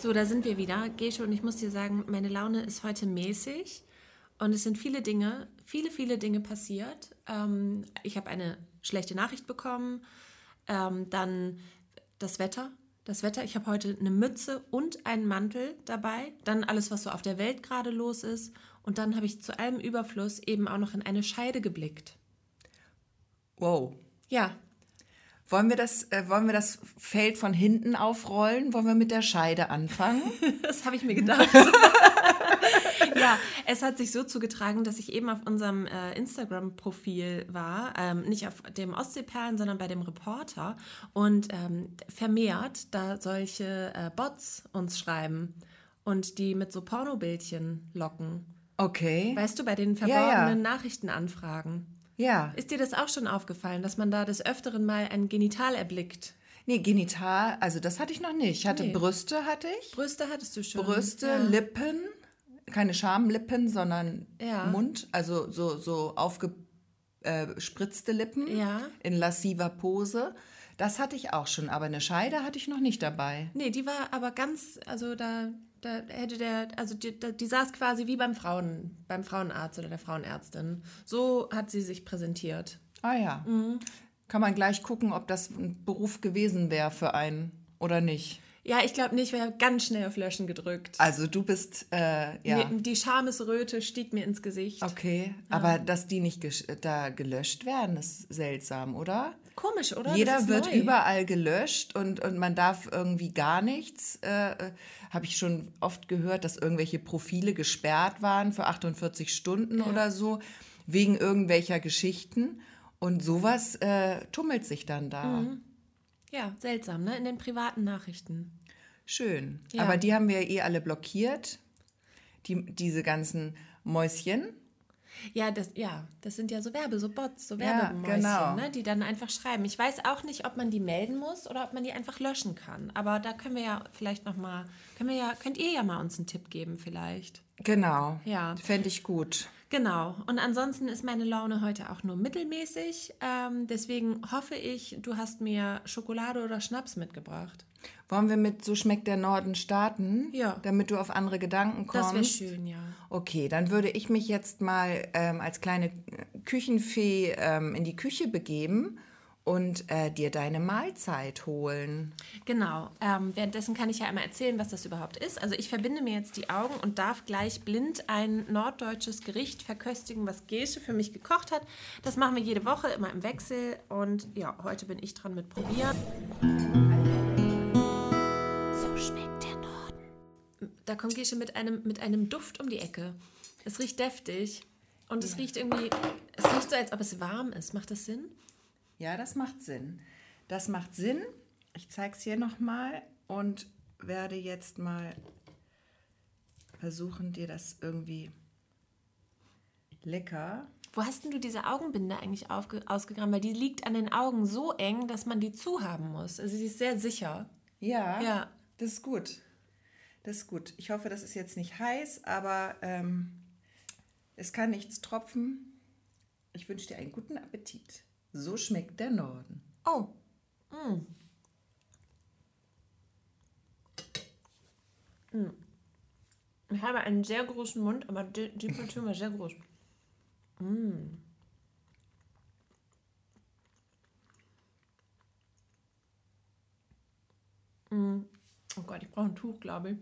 So, da sind wir wieder. Gesche und ich muss dir sagen, meine Laune ist heute mäßig und es sind viele Dinge, viele, viele Dinge passiert. Ähm, ich habe eine schlechte Nachricht bekommen, ähm, dann das Wetter. Das Wetter, ich habe heute eine Mütze und einen Mantel dabei, dann alles, was so auf der Welt gerade los ist und dann habe ich zu allem Überfluss eben auch noch in eine Scheide geblickt. Wow. Ja, Wollen wir, das, äh, wollen wir das Feld von hinten aufrollen? Wollen wir mit der Scheide anfangen? Das habe ich mir gedacht. ja, es hat sich so zugetragen, dass ich eben auf unserem äh, Instagram-Profil war, ähm, nicht auf dem Ostseeperlen, sondern bei dem Reporter und ähm, vermehrt da solche äh, Bots uns schreiben und die mit so Pornobildchen locken. Okay. Weißt du, bei den Ja, verborgenen ja. Nachrichtenanfragen. Ja. Ist dir das auch schon aufgefallen, dass man da des Öfteren mal ein Genital erblickt? Nee, genital, also das hatte ich noch nicht. Ich hatte Nee. Brüste, hatte ich. Brüste hattest du schon. Brüste, Ja. Lippen, keine Schamlippen, sondern Ja. Mund, also so, so aufgespritzte Lippen Ja. in lassiver Pose. Das hatte ich auch schon, aber eine Scheide hatte ich noch nicht dabei. Nee, die war aber ganz, also da, da hätte der, also die, die saß quasi wie beim Frauen, beim Frauenarzt oder der Frauenärztin. So hat sie sich präsentiert. Ah ja. Mhm. Kann man gleich gucken, ob das ein Beruf gewesen wäre für einen oder nicht. Ja, ich glaube nicht, wir haben ganz schnell auf Löschen gedrückt. Also du bist, äh, ja. Mir, die Schamesröte stieg mir ins Gesicht. Okay, aber dass die nicht da gelöscht werden, ist seltsam, oder? Komisch, oder? Jeder wird neu. überall gelöscht und, und man darf irgendwie gar nichts. Äh, äh, Habe ich schon oft gehört, dass irgendwelche Profile gesperrt waren für 48 Stunden oder so, wegen irgendwelcher Geschichten. Und sowas äh, tummelt sich dann da. Mhm. Ja, seltsam, ne? In den privaten Nachrichten. Schön. Ja. Aber die haben wir eh alle blockiert. Die, diese ganzen Mäuschen. Ja, das, ja, das sind ja so Werbe, so Bots, so Ja, Werbemäuschen, genau. ne, die dann einfach schreiben. Ich weiß auch nicht, ob man die melden muss oder ob man die einfach löschen kann. Aber da können wir ja vielleicht noch mal, können wir ja, könnt ihr ja mal uns einen Tipp geben vielleicht. Genau. Ja. Fände ich gut. Genau. Und ansonsten ist meine Laune heute auch nur mittelmäßig. Ähm, deswegen hoffe ich, du hast mir Schokolade oder Schnaps mitgebracht. Wollen wir mit So schmeckt der Norden starten? Ja. Damit du auf andere Gedanken kommst? Das wäre schön, ja. Okay, dann würde ich mich jetzt mal ähm, als kleine äh, Küchenfee ähm, in die Küche begeben und äh, dir deine Mahlzeit holen. Genau. Ähm, währenddessen kann ich ja einmal erzählen, was das überhaupt ist. Also ich verbinde mir jetzt die Augen und darf gleich blind ein norddeutsches Gericht verköstigen, was Gesche für mich gekocht hat. Das machen wir jede Woche immer im Wechsel und ja, heute bin ich dran mit probieren. Da kommt Gesche mit einem, mit einem Duft um die Ecke. Es riecht deftig und es riecht irgendwie, es riecht so, als ob es warm ist. Macht das Sinn? Ja, das macht Sinn. Das macht Sinn. Ich zeige es hier nochmal und werde jetzt mal versuchen, dir das irgendwie lecker. Wo hast denn du diese Augenbinde eigentlich ausgegraben? Weil die liegt an den Augen so eng, dass man die zuhaben muss. Also sie ist sehr sicher. Ja, Ja. das ist gut. Das ist gut. Ich hoffe, das ist jetzt nicht heiß, aber ähm, es kann nichts tropfen. Ich wünsche dir einen guten Appetit. So schmeckt der Norden. Oh. Mm. Mm. Ich habe einen sehr großen Mund, aber die, die Portion war sehr groß. Mm. Mm. Oh Gott, ich brauche ein Tuch, glaube ich.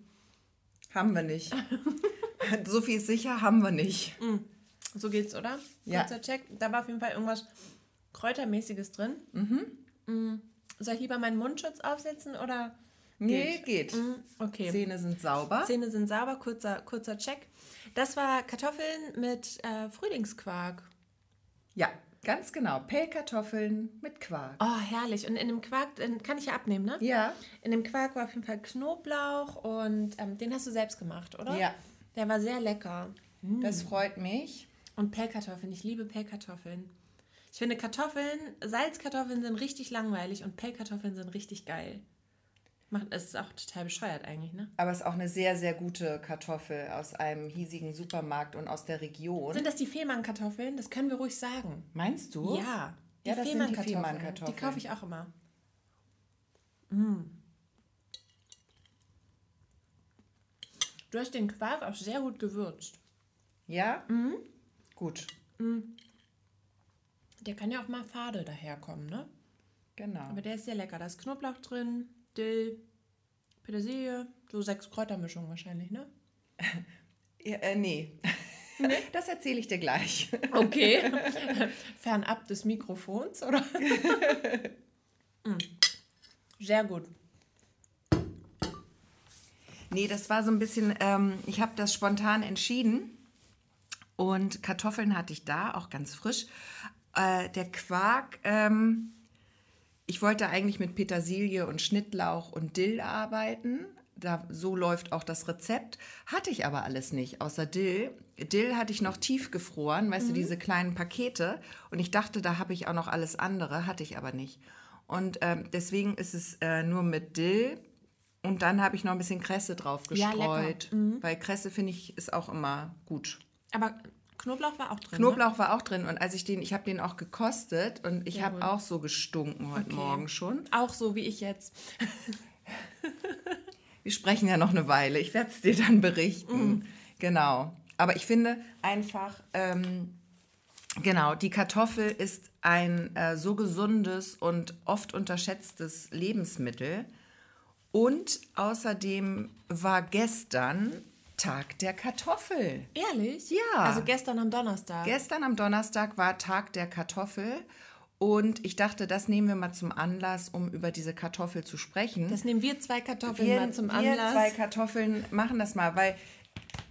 Haben wir nicht. so viel ist sicher, haben wir nicht. So geht's, oder? Ja. Kurzer Check. Da war auf jeden Fall irgendwas Kräutermäßiges drin. Mhm. Soll ich lieber meinen Mundschutz aufsetzen oder? Nee, geht. Mhm, Okay. Zähne sind sauber. Zähne sind sauber, kurzer, kurzer Check. Das war Kartoffeln mit äh, Frühlingsquark. Ja, ganz genau. Pellkartoffeln mit Quark. Oh, herrlich. Und in dem Quark, kann ich ja abnehmen, ne? Ja. In dem Quark war auf jeden Fall Knoblauch und ähm, den hast du selbst gemacht, oder? Ja. Der war sehr lecker. Das freut mich. Und Pellkartoffeln. Ich liebe Pellkartoffeln. Ich finde Kartoffeln, Salzkartoffeln sind richtig langweilig und Pellkartoffeln sind richtig geil. Macht, es ist auch total bescheuert eigentlich, ne? Aber es ist auch eine sehr, sehr gute Kartoffel aus einem hiesigen Supermarkt und aus der Region. Sind das die Fehmarnkartoffeln? Das können wir ruhig sagen. Meinst du? Ja, die Ja, das sind die Fehmarnkartoffeln. Die kaufe ich auch immer. Du hast den Quark auch sehr gut gewürzt. Ja? Mhm. Gut. Der kann ja auch mal fade daherkommen, ne? Genau. Aber der ist sehr lecker. Da ist Knoblauch drin, Dill, Petersilie, so sechs Kräutermischungen wahrscheinlich, ne? Ja, äh, nee. Das erzähle ich dir gleich. Okay. Fernab des Mikrofons, oder? Mm. Sehr gut. Nee, das war so ein bisschen, ähm, ich habe das spontan entschieden. Und Kartoffeln hatte ich da, auch ganz frisch. Äh, der Quark, ähm, ich wollte eigentlich mit Petersilie und Schnittlauch und Dill arbeiten. Da, so läuft auch das Rezept. Hatte ich aber alles nicht, außer Dill. Dill hatte ich noch tiefgefroren, weißt du, diese kleinen Pakete. Und ich dachte, da habe ich auch noch alles andere, hatte ich aber nicht. Und ähm, deswegen ist es äh, nur mit Dill. Und dann habe ich noch ein bisschen Kresse drauf Ja, lecker. gestreut. weil Kresse, finde ich, ist auch immer gut. Aber Knoblauch war auch drin. Ne? Knoblauch war auch drin und als ich den, ich habe den auch gekostet und ich habe auch so gestunken heute Okay. Morgen schon. Auch so wie ich jetzt. Wir sprechen ja noch eine Weile, ich werde es dir dann berichten. Genau. Aber ich finde einfach, ähm, genau, die Kartoffel ist ein äh, so gesundes und oft unterschätztes Lebensmittel. Und außerdem war gestern Tag der Kartoffel. Ehrlich? Ja. Also gestern am Donnerstag. Gestern am Donnerstag war Tag der Kartoffel und ich dachte, das nehmen wir mal zum Anlass, um über diese Kartoffel zu sprechen. das nehmen wir zwei Kartoffeln wir, mal zum wir Anlass. zwei Kartoffeln machen das mal, weil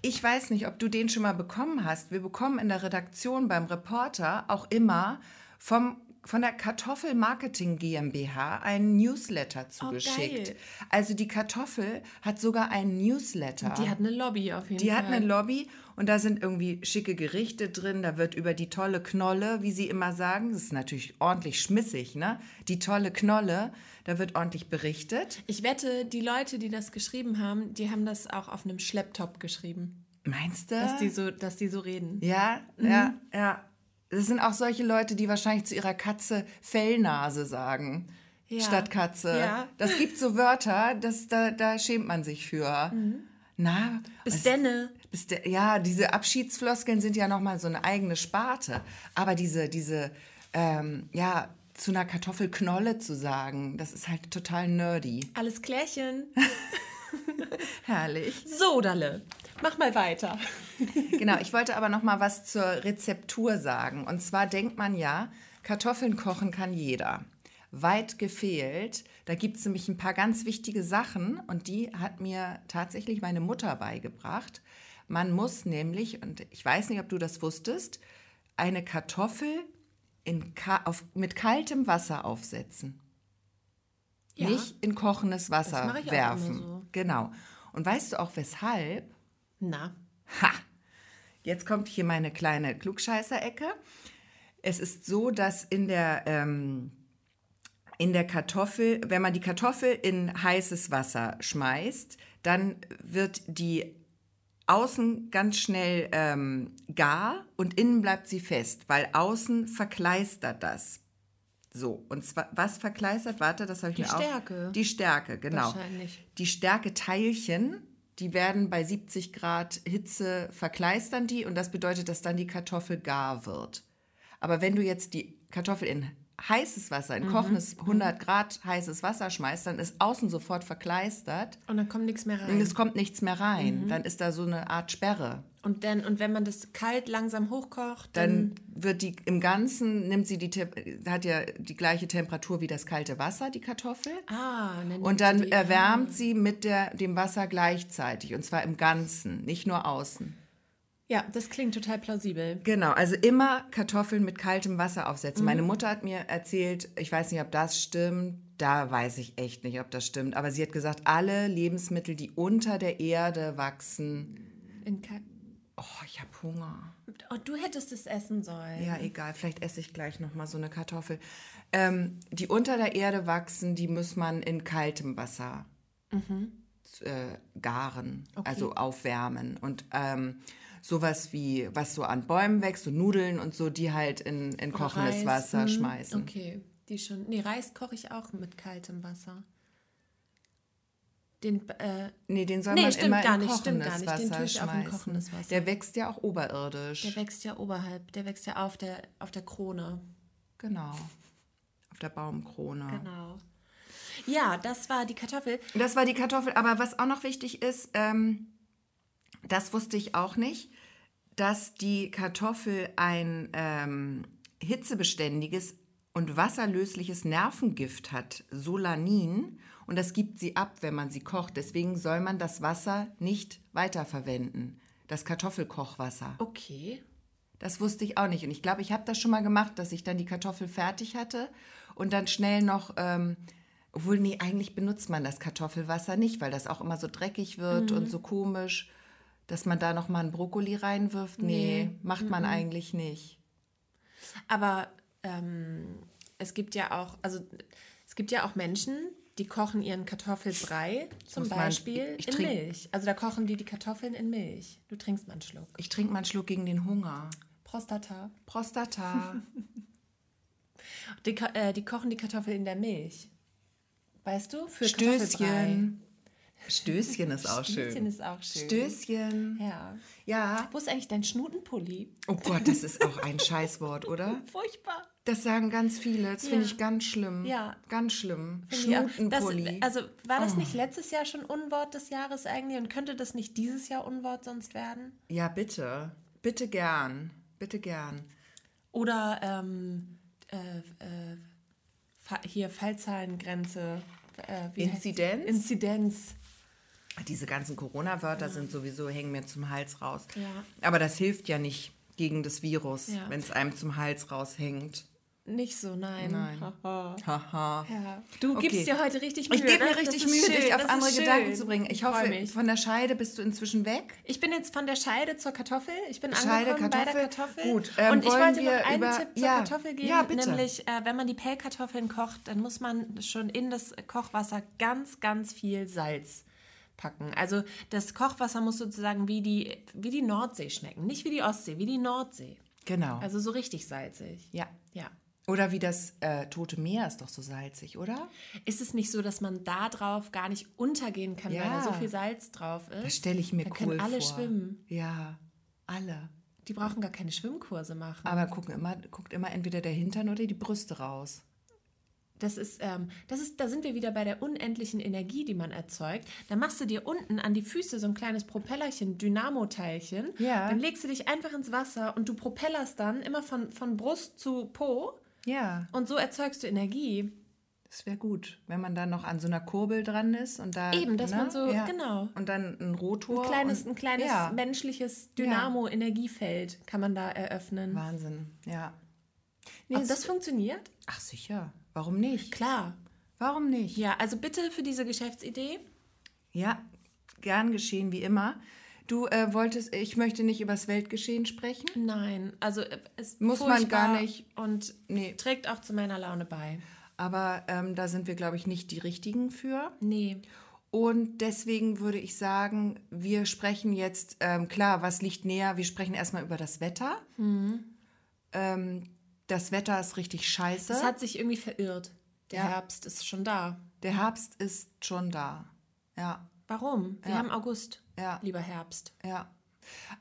ich weiß nicht, ob du den schon mal bekommen hast. Wir bekommen in der Redaktion beim Reporter auch immer vom von der Kartoffel Marketing GmbH einen Newsletter zugeschickt. geil. also die Kartoffel hat sogar einen Newsletter. Die hat eine Lobby auf jeden Die Fall. hat eine Lobby und da sind irgendwie schicke Gerichte drin. Da wird über die tolle Knolle, wie sie immer sagen, das ist natürlich ordentlich schmissig, ne? Die tolle Knolle, da wird ordentlich berichtet. Ich wette, die Leute, die das geschrieben haben, die haben das auch auf einem Schlepptop geschrieben. Meinst du? Dass die so, dass die so reden. ja, Mhm. ja, ja. Das sind auch solche Leute, die wahrscheinlich zu ihrer Katze Fellnase sagen. Ja. Statt Katze. Ja. Das gibt so Wörter, das, da, da schämt man sich für. Na, Mhm. Bis was- denne. Bis der, ja, diese Abschiedsfloskeln sind ja nochmal so eine eigene Sparte. Aber diese, diese, ähm, ja, zu einer Kartoffelknolle zu sagen, das ist halt total nerdy. Alles klärchen. Herrlich. So, Dalle. Mach mal weiter. Genau, ich wollte aber noch mal was zur Rezeptur sagen. Und zwar denkt man ja, Kartoffeln kochen kann jeder. Weit gefehlt. Da gibt es nämlich ein paar ganz wichtige Sachen und die hat mir tatsächlich meine Mutter beigebracht. Man muss nämlich, und ich weiß nicht, ob du das wusstest, eine Kartoffel in, auf, mit kaltem Wasser aufsetzen. Ja. Nicht in kochendes Wasser werfen. so. Genau. Und weißt du auch weshalb? Na, Ha! Jetzt kommt hier meine kleine Klugscheißerecke. Es ist so, dass in der, ähm, in der Kartoffel, wenn man die Kartoffel in heißes Wasser schmeißt, dann wird die außen ganz schnell ähm, gar und innen bleibt sie fest, weil außen verkleistert das. So, und zwar, was verkleistert? Warte, das habe ich Die mir auch. Stärke. Die Stärke, genau. Wahrscheinlich. Die Stärketeilchen, die werden bei 70 Grad Hitze verkleistern die und das bedeutet, dass dann die Kartoffel gar wird. Aber wenn du jetzt die Kartoffel in heißes Wasser, Mhm. in kochendes 100 Grad heißes Wasser schmeißt, dann ist außen sofort verkleistert und dann kommt nichts mehr und rein. es kommt nichts mehr rein. Mhm. Dann ist da so eine Art Sperre. Und, dann, und wenn man das kalt langsam hochkocht, Dann dann, wird die im Ganzen, nimmt sie die, hat ja die gleiche Temperatur wie das kalte Wasser, die Kartoffel. ah, dann Und dann die- erwärmt sie mit der, dem Wasser gleichzeitig. Und zwar im Ganzen, nicht nur außen. Ja, das klingt total plausibel. Genau, also immer Kartoffeln mit kaltem Wasser aufsetzen. Meine Mutter hat mir erzählt, ich weiß nicht, ob das stimmt, da weiß ich echt nicht, ob das stimmt, aber sie hat gesagt, alle Lebensmittel, die unter der Erde wachsen, In oh, ich habe Hunger. oh, du hättest es essen sollen. Ja, egal, vielleicht esse ich gleich noch mal so eine Kartoffel. Ähm, die unter der Erde wachsen, die muss man in kaltem Wasser äh, garen, also aufwärmen. Und ähm, sowas wie, was so an Bäumen wächst, so Nudeln und so, die halt in, in kochendes Reis, Wasser hm, schmeißen. Mhm. Okay, die schon. Nee, Reis koche ich auch mit kaltem Wasser. Den, äh, Nee, den soll Nee, man stimmt immer gar in nicht, stimmt gar nicht. Den Wasser tue ich auch in schmeißen. kochendes Wasser. Der wächst ja auch oberirdisch. der wächst ja oberhalb, der wächst ja auf der, auf der Krone. genau. Auf der Baumkrone. Genau. Ja, das war die Kartoffel. Das war die Kartoffel. Aber was auch noch wichtig ist, ähm, das wusste ich auch nicht, dass die Kartoffel ein ähm, hitzebeständiges und wasserlösliches Nervengift hat, Solanin. Und das gibt sie ab, wenn man sie kocht. Deswegen soll man das Wasser nicht weiterverwenden. Das Kartoffelkochwasser. Okay. Das wusste ich auch nicht. Und ich glaube, ich habe das schon mal gemacht, dass ich dann die Kartoffel fertig hatte und dann schnell noch, ähm, obwohl, nee, eigentlich benutzt man das Kartoffelwasser nicht, weil das auch immer so dreckig wird und so komisch, dass man da noch mal einen Brokkoli reinwirft. Nee, Nee. macht man eigentlich nicht. Aber ähm, es gibt ja auch, also es gibt ja auch Menschen, die kochen ihren Kartoffelbrei zum man- Beispiel ich in trink- Milch. Also da kochen die die Kartoffeln in Milch. Du trinkst mal einen Schluck. Ich trinke mal einen Schluck gegen den Hunger. Prostata. Prostata. Die, äh, die kochen die Kartoffel in der Milch. Weißt du? Für Stößchen. Stößchen ist auch Stößchen schön. ist auch schön. Stößchen. Ja. Ja. Wo ist eigentlich dein Schnutenpulli? Oh Gott, das ist auch ein Scheißwort, oder? Furchtbar. Das sagen ganz viele. Das finde Ja. ich ganz schlimm. Ja. Ganz schlimm. Finde. Schnutenpulli. Das, also war Oh. das nicht letztes Jahr schon Unwort des Jahres eigentlich und könnte das nicht dieses Jahr Unwort sonst werden? ja, bitte. Bitte gern. Bitte gern. Oder ähm, äh, äh, hier Fallzahlengrenze. Äh, Inzidenz? Inzidenz. Diese ganzen Corona-Wörter sind sowieso, hängen mir zum Hals raus. Ja. Aber das hilft ja nicht gegen das Virus, Ja. wenn es einem zum Hals raushängt. Nicht so, nein. Nein. Haha. Ja. Du Okay. gibst dir heute richtig Mühe. Ich gebe ne? mir Das richtig Mühe, schön, dich auf das andere Gedanken zu bringen. Ich hoffe, mich. von der Scheide bist du inzwischen weg. Ich bin jetzt von der Scheide zur Kartoffel. Ich bin Scheide, angekommen bei der Kartoffel. Kartoffel. Gut, ähm, und ich wollte noch einen über- Tipp zur ja, Kartoffel geben. ja. Nämlich, äh, wenn man die Pellkartoffeln kocht, dann muss man schon in das Kochwasser ganz, ganz viel Salz packen. Also das Kochwasser muss sozusagen wie die, wie die Nordsee schmecken. Nicht wie die Ostsee, wie die Nordsee. Genau. Also so richtig salzig. ja. Ja. Oder wie das äh, Tote Meer ist doch so salzig, oder? Ist es nicht so, dass man da drauf gar nicht untergehen kann, weil Ja. da so viel Salz drauf ist? Das stelle ich mir Da cool können alle vor. schwimmen. Ja, alle. Die brauchen gar keine Schwimmkurse machen. Aber gucken immer, guckt immer entweder der Hintern oder die Brüste raus. Das ist, ähm, das ist, da sind wir wieder bei der unendlichen Energie, die man erzeugt. Da machst du dir unten an die Füße so ein kleines Propellerchen, Dynamoteilchen. Ja. Dann legst du dich einfach ins Wasser und du propellerst dann immer von, von Brust zu Po Ja, und so erzeugst du Energie. das wäre gut, wenn man dann noch an so einer Kurbel dran ist und da. Eben, dass ne? man so- genau. Und dann ein Rotor. Ein kleines, und, ein kleines ja, menschliches Dynamo-Energiefeld kann man da eröffnen. Wahnsinn, ja. Nee, das funktioniert? ach sicher, warum nicht? Klar. Warum nicht? Ja, also bitte für diese Geschäftsidee. Ja, gern geschehen wie immer. Du äh, wolltest, ich möchte nicht übers Weltgeschehen sprechen. Nein, also äh, es Muss man gar nicht- und Nee. trägt auch zu meiner Laune bei. Aber ähm, da sind wir, glaube ich, nicht die Richtigen für. Nee. Und deswegen würde ich sagen, wir sprechen jetzt, ähm, klar, was liegt näher? Wir sprechen erstmal über das Wetter. Mhm. Ähm, das Wetter ist richtig scheiße. Es hat sich irgendwie verirrt. Der Ja. Herbst ist schon da. Der Herbst ist schon da. Ja, Warum? Wir Ja. haben August, Ja. lieber Herbst. ja.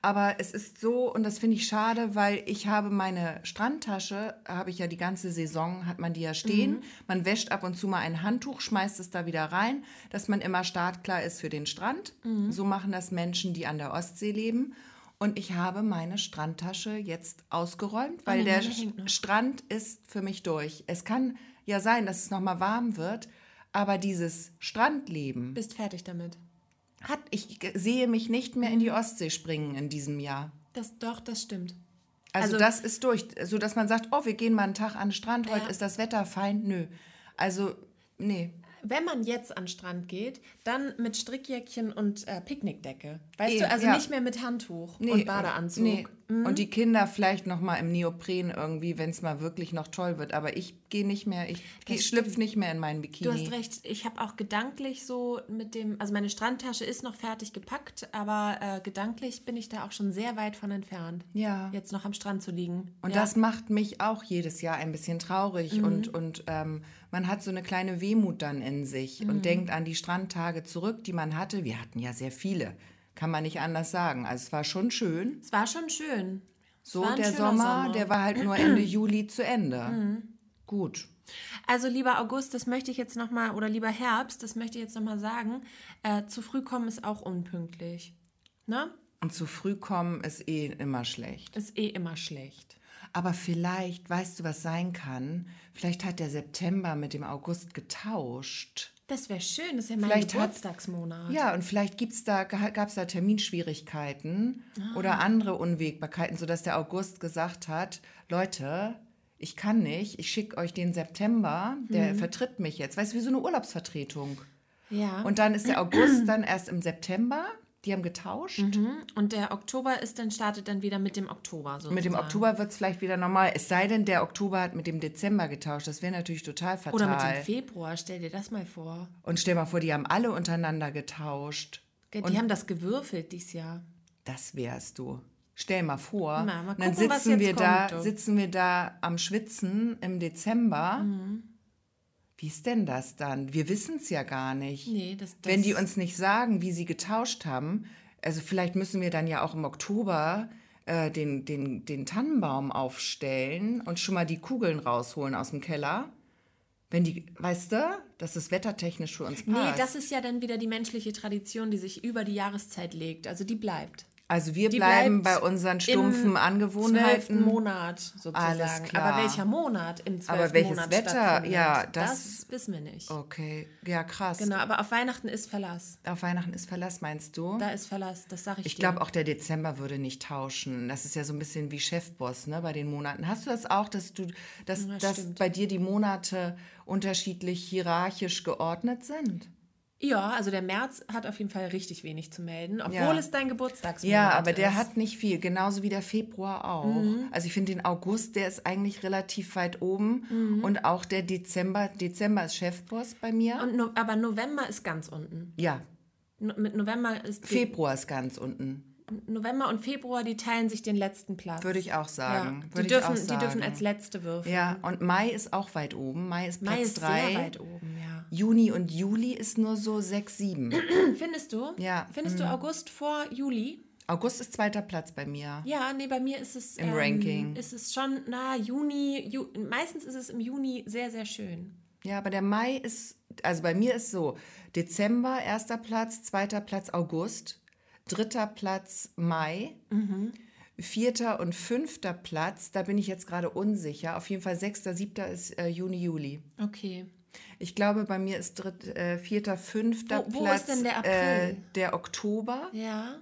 Aber es ist so, und das finde ich schade, weil ich habe meine Strandtasche, habe ich ja die ganze Saison, hat man die ja stehen. Man wäscht ab und zu mal ein Handtuch, schmeißt es da wieder rein, dass man immer startklar ist für den Strand. So machen das Menschen, die an der Ostsee leben. Und ich habe meine Strandtasche jetzt ausgeräumt, weil der. Strand ist für mich durch. Es kann ja sein, dass es nochmal warm wird, aber dieses Strandleben Bist fertig damit. Hat, ich sehe mich nicht mehr in die Ostsee springen in diesem Jahr. Das, doch, das stimmt. Also, Also- das ist durch, so dass man sagt, oh, wir gehen mal einen Tag an den Strand, heute Ja. ist das Wetter fein. Nö. Also, nee. Wenn man jetzt an den Strand geht, dann mit Strickjäckchen und äh, Picknickdecke. Weißt Eh, du, also ja. nicht mehr mit Handtuch nee und Badeanzug. Nee, Und die Kinder vielleicht noch mal im Neopren irgendwie, wenn es mal wirklich noch toll wird. Aber ich gehe nicht mehr, ich geh, schlüpf nicht mehr in meinen Bikini. Du hast recht, ich habe auch gedanklich so mit dem, also meine Strandtasche ist noch fertig gepackt, aber äh, gedanklich bin ich da auch schon sehr weit von entfernt. Ja. Jetzt noch am Strand zu liegen. Und ja. das macht mich auch jedes Jahr ein bisschen traurig Mhm. und, und ähm, man hat so eine kleine Wehmut dann in sich Mhm. und denkt an die Strandtage zurück, die man hatte. Wir hatten ja sehr viele, kann man nicht anders sagen. Also es war schon schön. Es war schon schön. So der schöner Sommer, der war halt nur Ende Juli zu Ende. Mhm. Gut. Also lieber August, das möchte ich jetzt nochmal, oder lieber Herbst, das möchte ich jetzt nochmal sagen, äh, zu früh kommen ist auch unpünktlich. Ne? Und zu früh kommen ist eh immer schlecht. Ist eh immer schlecht. Aber vielleicht, weißt du, was sein kann? Vielleicht hat der September mit dem August getauscht. Das wäre schön, das ist ja mein Vielleicht hat- Geburtstagsmonat. Ja, und vielleicht gibt's da, gab es da Terminschwierigkeiten Ah. oder andere Unwägbarkeiten, sodass der August gesagt hat, Leute, ich kann nicht, ich schicke euch den September, der Mhm. vertritt mich jetzt. Weißt du, wie so eine Urlaubsvertretung. Ja. Und dann ist der August dann erst im September, die haben getauscht. Mhm. Und der Oktober ist dann, startet dann wieder mit dem Oktober sozusagen. Mit dem Oktober wird es vielleicht wieder normal. Es sei denn, der Oktober hat mit dem Dezember getauscht. Das wäre natürlich total fatal. Oder mit dem Februar, stell dir das mal vor. und stell mal vor, die haben alle untereinander getauscht. Die haben das gewürfelt dieses Jahr. Das wärst du. Stell mal vor, Na, mal und dann gucken, was sitzen wir da, kommt, du. sitzen wir da am Schwitzen im Dezember. Mhm. Wie ist denn das dann? Wir wissen es ja gar nicht. Nee, das, das Wenn die uns nicht sagen, wie sie getauscht haben, also vielleicht müssen wir dann ja auch im Oktober äh, den, den, den Tannenbaum aufstellen und schon mal die Kugeln rausholen aus dem Keller. Wenn die, weißt du, dass das wettertechnisch für uns passt. Nee, das ist ja dann wieder die menschliche Tradition, die sich über die Jahreszeit legt. Also die bleibt. Also wir bleiben bei unseren stumpfen Angewohnheiten. Monat sozusagen. Alles klar. Aber welcher Monat im zwölften Aber welches Monat Wetter? Ja, das, das- wissen wir nicht. Okay, ja krass. Genau, aber auf Weihnachten ist Verlass. Auf Weihnachten ist Verlass, meinst du? Da ist Verlass, das sage ich, Ich glaube, auch der Dezember würde nicht tauschen. Das ist ja so ein bisschen wie Chefboss ne, bei den Monaten. Hast du das auch, dass, du, dass, Ja, dass stimmt. bei dir die Monate unterschiedlich hierarchisch geordnet sind? Ja, also der März hat auf jeden Fall richtig wenig zu melden, obwohl Ja. es dein Geburtstagsmonat Ja, aber der ist. Mhm. hat nicht viel, genauso wie der Februar auch. Also ich finde den August, der ist eigentlich relativ weit oben. Mhm. Und auch der Dezember, Dezember ist Chefboss bei mir. Und no, aber November ist ganz unten. ja, No, mit November ist die, Februar ist ganz unten, November und Februar, die teilen sich den letzten Platz. würde ich auch ja. sagen. Die, Würde ich dürfen, auch die dürfen sagen. als letzte würfeln. Ja, und Mai ist auch weit oben. Mai ist Platz Mai ist 3. sehr weit oben, ja. Juni und Juli ist nur so 6, 7. Findest du? Ja, Findest du August vor Juli? August ist zweiter Platz bei mir. Ja, nee, bei mir ist es Im Ranking. Ist es schon, na, Juni, Ju, meistens ist es im Juni sehr, sehr schön. Ja, aber der Mai ist, also bei mir ist so, Dezember erster Platz, zweiter Platz August, dritter Platz Mai, Mhm. vierter und fünfter Platz, da bin ich jetzt gerade unsicher. Auf jeden Fall sechster, siebter ist äh, Juni, Juli. Okay. Ich glaube, bei mir ist dritt, äh, vierter, fünfter Wo- wo Platz denn der April? Äh, der Oktober Ja,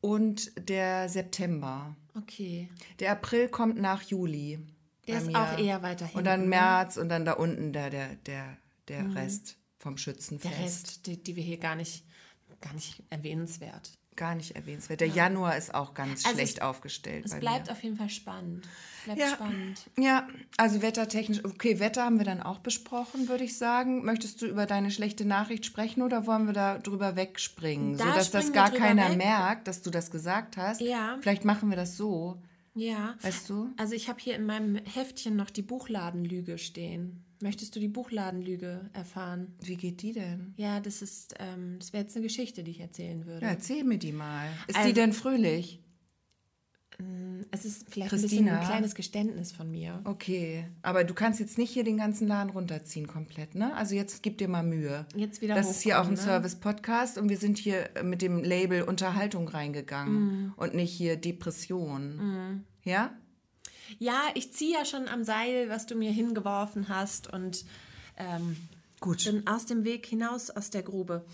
und der September. okay. Der April kommt nach Juli. Der ist mir. auch eher weiter hinten. Und dann? März und dann da unten der, der, der, der Rest vom Schützenfest. Der Rest, die, die wir hier gar nicht, gar nicht erwähnenswert. Gar nicht erwähnenswert. Der Januar ist auch ganz Also schlecht es- aufgestellt. Es bleibt mir. auf jeden Fall spannend. Bleibt Ja. spannend. Ja, also wettertechnisch. Okay, Wetter haben wir dann auch besprochen, würde ich sagen. Möchtest du über deine schlechte Nachricht sprechen oder wollen wir da drüber wegspringen? Da sodass das gar keiner weg. merkt, dass du das gesagt hast. Ja. Vielleicht machen wir das so. Ja. Weißt du? Also ich habe hier in meinem Heftchen noch die Buchladenlüge stehen. Möchtest du die Buchladenlüge erfahren? Wie geht die denn? Ja, das ist, ähm, das wäre jetzt eine Geschichte, die ich erzählen würde. Ja, erzähl mir die mal. Ist Also- die denn fröhlich? Es ist vielleicht ein bisschen Christina? ein kleines Geständnis von mir. Okay, aber du kannst jetzt nicht hier den ganzen Laden runterziehen komplett, ne? Also jetzt gib dir mal Mühe. Jetzt wieder Das ist hier auch ein ne? Service-Podcast und wir sind hier mit dem Label Unterhaltung reingegangen Mhm. und nicht hier Depression. Ja? Ja, ich ziehe ja schon am Seil, was du mir hingeworfen hast und ähm, Gut. bin aus dem Weg hinaus aus der Grube.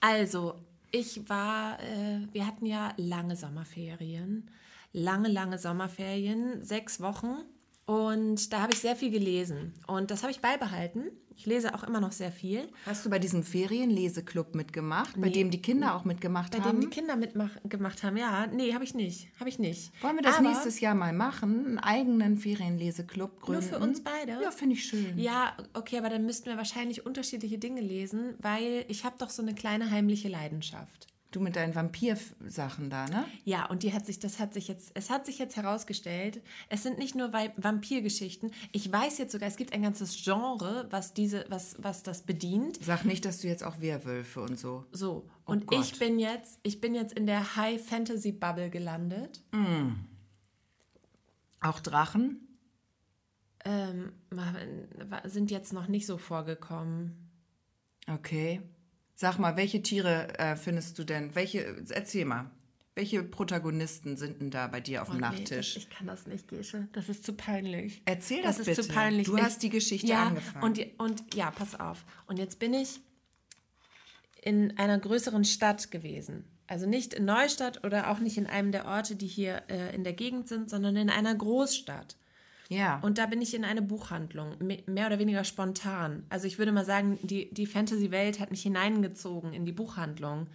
Also, ich war, äh, wir hatten ja lange Sommerferien, lange, lange Sommerferien, sechs Wochen Und da habe ich sehr viel gelesen. Und das habe ich beibehalten. Ich lese auch immer noch sehr viel. Hast du bei diesem Ferienleseklub mitgemacht, bei dem die Kinder auch mitgemacht Bei haben? dem die Kinder mitgemacht haben, ja. Nee, habe ich nicht. Habe ich nicht. Wollen wir das Aber nächstes Jahr mal machen? Einen eigenen Ferienleseklub gründen? Nur für uns beide? Ja, finde ich schön. Ja, okay, aber dann müssten wir wahrscheinlich unterschiedliche Dinge lesen, weil ich habe doch so eine kleine heimliche Leidenschaft. Du mit deinen Vampir-Sachen da, ne? Ja, und die hat sich, das hat sich jetzt, es hat sich jetzt herausgestellt, es sind nicht nur Vamp- Vampirgeschichten. Ich weiß jetzt sogar, es gibt ein ganzes Genre, was diese, was, was das bedient. Sag nicht, dass du jetzt auch Werwölfe und so. So. Oh Und Gott. ich bin jetzt, ich bin jetzt in der High Fantasy Bubble gelandet. Auch Drachen? Ähm, sind jetzt noch nicht so vorgekommen. Okay. Sag mal, welche Tiere äh, findest du denn? Welche, erzähl mal. Welche Protagonisten sind denn da bei dir auf dem Oh, nee, Nachttisch? das, ich kann das nicht, Gesche. Das ist zu peinlich. Erzähl das das ist bitte. zu peinlich. Du Ich- hast die Geschichte ja, angefangen. Und, und ja, pass auf. Und jetzt bin ich in einer größeren Stadt gewesen. Also nicht in Neustadt oder auch nicht in einem der Orte, die hier äh, in der Gegend sind, sondern in einer Großstadt. Ja. Und da bin ich in eine Buchhandlung, me- mehr oder weniger spontan. Also ich würde mal sagen, die, die Fantasy-Welt hat mich hineingezogen in die Buchhandlung.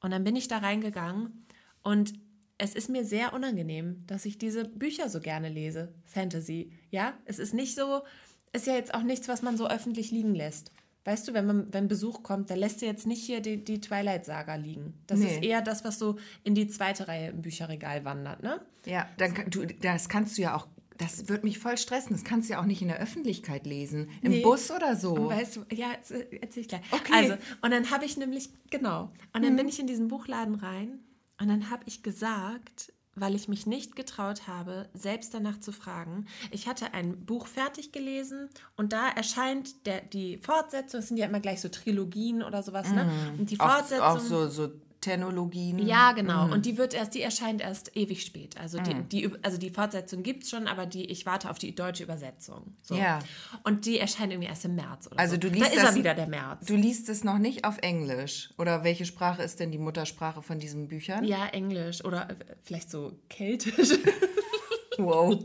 Und dann bin ich da reingegangen und es ist mir sehr unangenehm, dass ich diese Bücher so gerne lese, Fantasy. Ja, es ist nicht so, ist ja jetzt auch nichts, was man so öffentlich liegen lässt. Weißt du, wenn, man, wenn Besuch kommt, dann lässt du jetzt nicht hier die, die Twilight-Saga liegen. Das Nee. ist eher das, was so in die zweite Reihe im Bücherregal wandert, ne? Ja, dann, du, das kannst du ja auch, das wird mich voll stressen, das kannst du ja auch nicht in der Öffentlichkeit lesen. Im Nee. Bus oder so. Weißt du, ja, jetzt, äh, erzähl ich gleich. Okay. Also, und dann habe ich nämlich, genau, und dann bin ich in diesen Buchladen rein und dann habe ich gesagt, weil ich mich nicht getraut habe, selbst danach zu fragen. Ich hatte ein Buch fertig gelesen und da erscheint der, die Fortsetzung, es sind ja immer gleich so Trilogien oder sowas, ne? Und die auch, Fortsetzung. auch so, so Ternologien. Ja, genau. Und die wird erst, die erscheint erst ewig spät. Also die, die, also die Fortsetzung gibt es schon, aber die, ich warte auf die deutsche Übersetzung. So. Ja. Und die erscheint irgendwie erst im März oder Also so. du liest da ist das- er wieder, der März. Du liest es noch nicht auf Englisch. Oder welche Sprache ist denn die Muttersprache von diesen Büchern? ja, Englisch oder äh, vielleicht so Keltisch. Wow.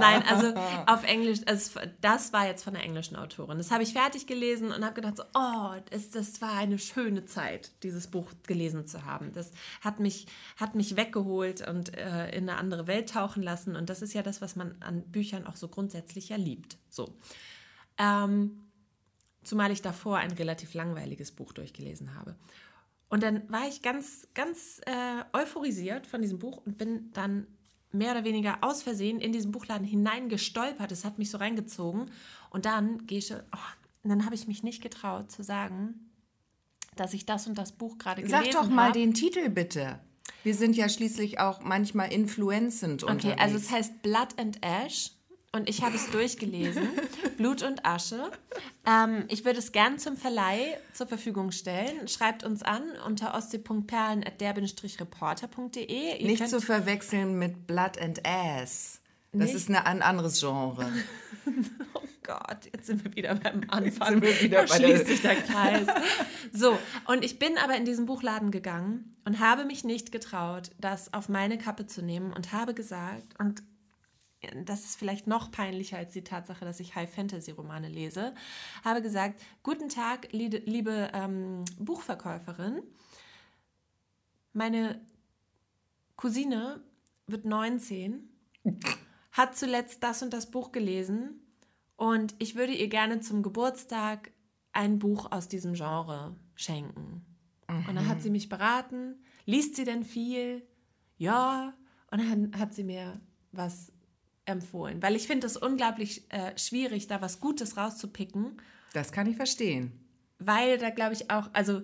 Nein, also auf Englisch, also das war jetzt von der englischen Autorin. Das habe ich fertig gelesen und habe gedacht, so, oh, das, das war eine schöne Zeit, dieses Buch gelesen zu haben. Das hat mich, hat mich weggeholt und äh, in eine andere Welt tauchen lassen. Und das ist ja das, was man an Büchern auch so grundsätzlich ja liebt. So. Ähm, zumal ich davor ein relativ langweiliges Buch durchgelesen habe. Und dann war ich ganz, ganz äh, euphorisiert von diesem Buch und bin dann mehr oder weniger aus Versehen in diesen Buchladen hineingestolpert. Es hat mich so reingezogen. Und dann gehe ich, oh, dann habe ich mich nicht getraut zu sagen, dass ich das und das Buch gerade gelesen Sag habe. doch mal den Titel bitte. Wir sind ja schließlich auch manchmal influenzend Okay, unterwegs. also es heißt Blood and Ash und ich habe es durchgelesen. Blut und Asche. Ähm, ich würde es gern zum Verleih zur Verfügung stellen. Schreibt uns an unter ostsee.perlen.der-reporter.de. Nicht zu verwechseln mit Blood and Ass. Das Nicht? ist eine, ein anderes Genre. Oh Gott, jetzt sind wir wieder beim Anfang. sind wir wieder bei schließt sich der Kreis. So, und ich bin aber in diesen Buchladen gegangen und habe mich nicht getraut, das auf meine Kappe zu nehmen und habe gesagt, und das ist vielleicht noch peinlicher als die Tatsache, dass ich High-Fantasy-Romane lese, habe gesagt, guten Tag, liebe, ähm, Buchverkäuferin, meine Cousine wird 19, hat zuletzt das und das Buch gelesen und ich würde ihr gerne zum Geburtstag ein Buch aus diesem Genre schenken. Und dann hat sie mich beraten, liest sie denn viel? Ja. Und dann hat sie mir was empfohlen, weil ich finde es unglaublich äh, schwierig, da was Gutes rauszupicken, Das kann ich verstehen. weil da glaube ich auch, also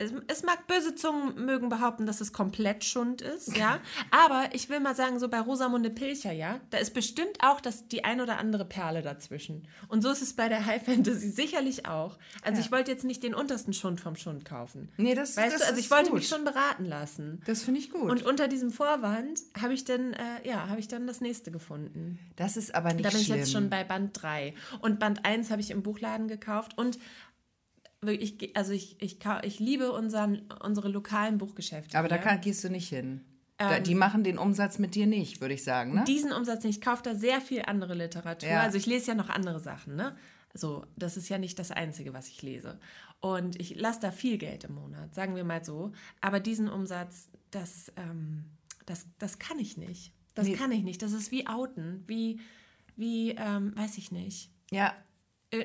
es, es mag böse Zungen mögen behaupten, dass es komplett Schund ist, ja. Aber ich will mal sagen, so bei Rosamunde Pilcher, ja, da ist bestimmt auch das, die ein oder andere Perle dazwischen. Und so ist es bei der High Fantasy sicherlich auch. Also Ja. ich wollte jetzt nicht den untersten Schund vom Schund kaufen. Nee, das, Weißt das du, also ich wollte gut. mich schon beraten lassen. Das finde ich gut. Und unter diesem Vorwand habe ich dann, äh, ja, habe ich dann das nächste gefunden. das ist aber nicht Da bin ich schlimm. jetzt schon bei Band 3. Und Band 1 habe ich im Buchladen gekauft. Und ich, also ich, ich, ich liebe unseren, unsere lokalen Buchgeschäfte. aber da kann, gehst du nicht hin. Da, die machen den Umsatz mit dir nicht, würde ich sagen, ne? diesen Umsatz nicht. Ich kaufe da sehr viel andere Literatur. Ja. Also ich lese ja noch andere Sachen, ne? Also das ist ja nicht das Einzige, was ich lese. Und ich lasse da viel Geld im Monat, sagen wir mal so. Aber diesen Umsatz, das, ähm, das, das kann ich nicht. Das Nee. kann ich nicht. Das ist wie Outen, wie, wie ähm, weiß ich nicht. Ja,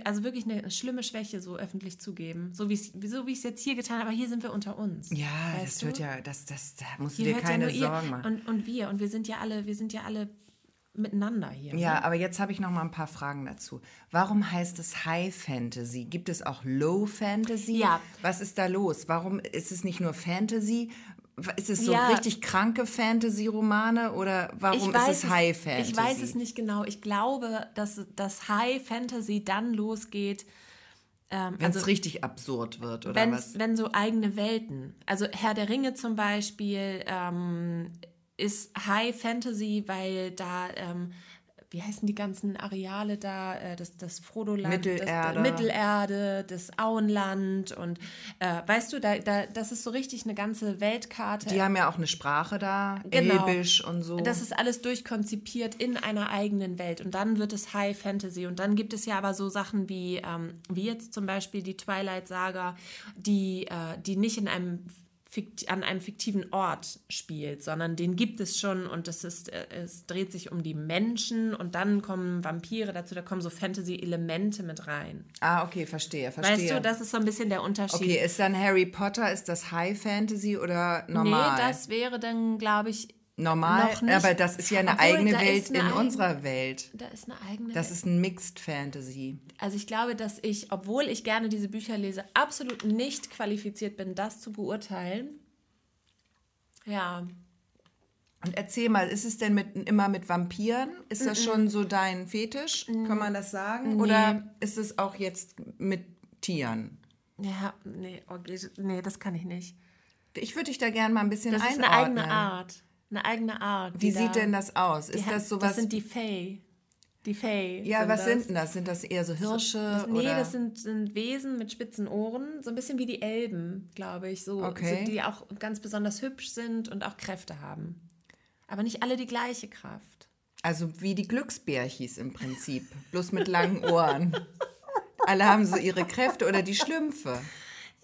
Also wirklich eine schlimme Schwäche so öffentlich zugeben. So wie ich so wie ich es jetzt hier getan habe, aber hier sind wir unter uns. ja, das du? hört ja, das, das, da musst du Hier dir hört keine ja Sorgen machen. und, und wir und wir sind ja alle, wir sind ja alle miteinander hier. Ja, ne? aber jetzt habe ich noch mal ein paar Fragen dazu. Warum heißt es High Fantasy? Gibt es auch Low Fantasy? Ja. Was ist da los? Warum ist es nicht nur Fantasy? Ist es so Ja. richtig kranke Fantasy-Romane oder warum ist es High Fantasy? Ich weiß es nicht genau. Ich glaube, dass das High Fantasy dann losgeht, ähm, Wenn es also richtig absurd wird oder was? wenn so eigene Welten. Also Herr der Ringe zum Beispiel ähm, ist High Fantasy, weil da ähm, wie heißen die ganzen Areale da, äh, das, das Frodo-Land, Mittelerde. Das, Mittelerde, das Auenland und äh, weißt du, da, da, das ist so richtig eine ganze Weltkarte. Die haben ja auch eine Sprache da, Genau. Elbisch und so. Das ist alles durchkonzipiert in einer eigenen Welt. Und dann wird es High Fantasy. Und dann gibt es ja aber so Sachen wie, ähm, wie jetzt zum Beispiel die Twilight Saga, die, äh, die nicht in einem an einem fiktiven Ort spielt, sondern den gibt es schon und es, ist, äh, es dreht sich um die Menschen und dann kommen Vampire dazu, da kommen so Fantasy-Elemente mit rein. ah, okay, verstehe, verstehe. Weißt du, das ist so ein bisschen der Unterschied. okay, ist dann Harry Potter, ist das High Fantasy oder normal? Nee, das wäre dann, glaube ich, normal, aber das ist ja eine Obwohl, eigene Welt ist eine in eigen- unserer Welt. da ist eine eigene Das ist ein Mixed Fantasy. Also ich glaube, dass ich, obwohl ich gerne diese Bücher lese, absolut nicht qualifiziert bin, das zu beurteilen. Ja, Und erzähl mal, ist es denn mit, immer mit Vampiren? Ist das schon so dein Fetisch? Kann man das sagen? Oder ist es auch jetzt mit Tieren? ja, nee, okay, nee, das kann ich nicht. Ich würde dich da gerne mal ein bisschen Das ist einordnen. eine eigene Art. Eine eigene Art. Wie sieht da- denn das aus? Ist das sowas? Das sind die Fae. Die Fae. ja, was das. sind denn das? Sind das eher so Hirsche? Das, nee, oder? das sind, sind Wesen mit spitzen Ohren, so ein bisschen wie die Elben, glaube ich, so, Okay. so, die auch ganz besonders hübsch sind und auch Kräfte haben. Aber nicht alle die gleiche Kraft. Also wie die Glücksbärchis im Prinzip, bloß mit langen Ohren. Alle haben so ihre Kräfte oder die Schlümpfe.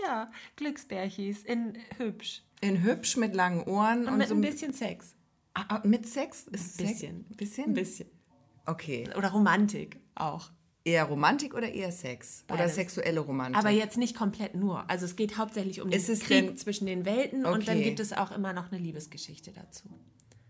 Ja, Glücksbärchis in hübsch. In hübsch mit langen Ohren Und und, mit so ein bisschen Sex. Ah, ah, mit Sex? Ist Ein Sex? bisschen. Bisschen? Ein bisschen. Okay. Oder Romantik auch. Eher Romantik oder eher Sex? Oder Beides. sexuelle Romantik? Aber jetzt nicht komplett nur. Also es geht hauptsächlich um den Krieg denn- zwischen den Welten und dann Okay. gibt es auch immer noch eine Liebesgeschichte dazu.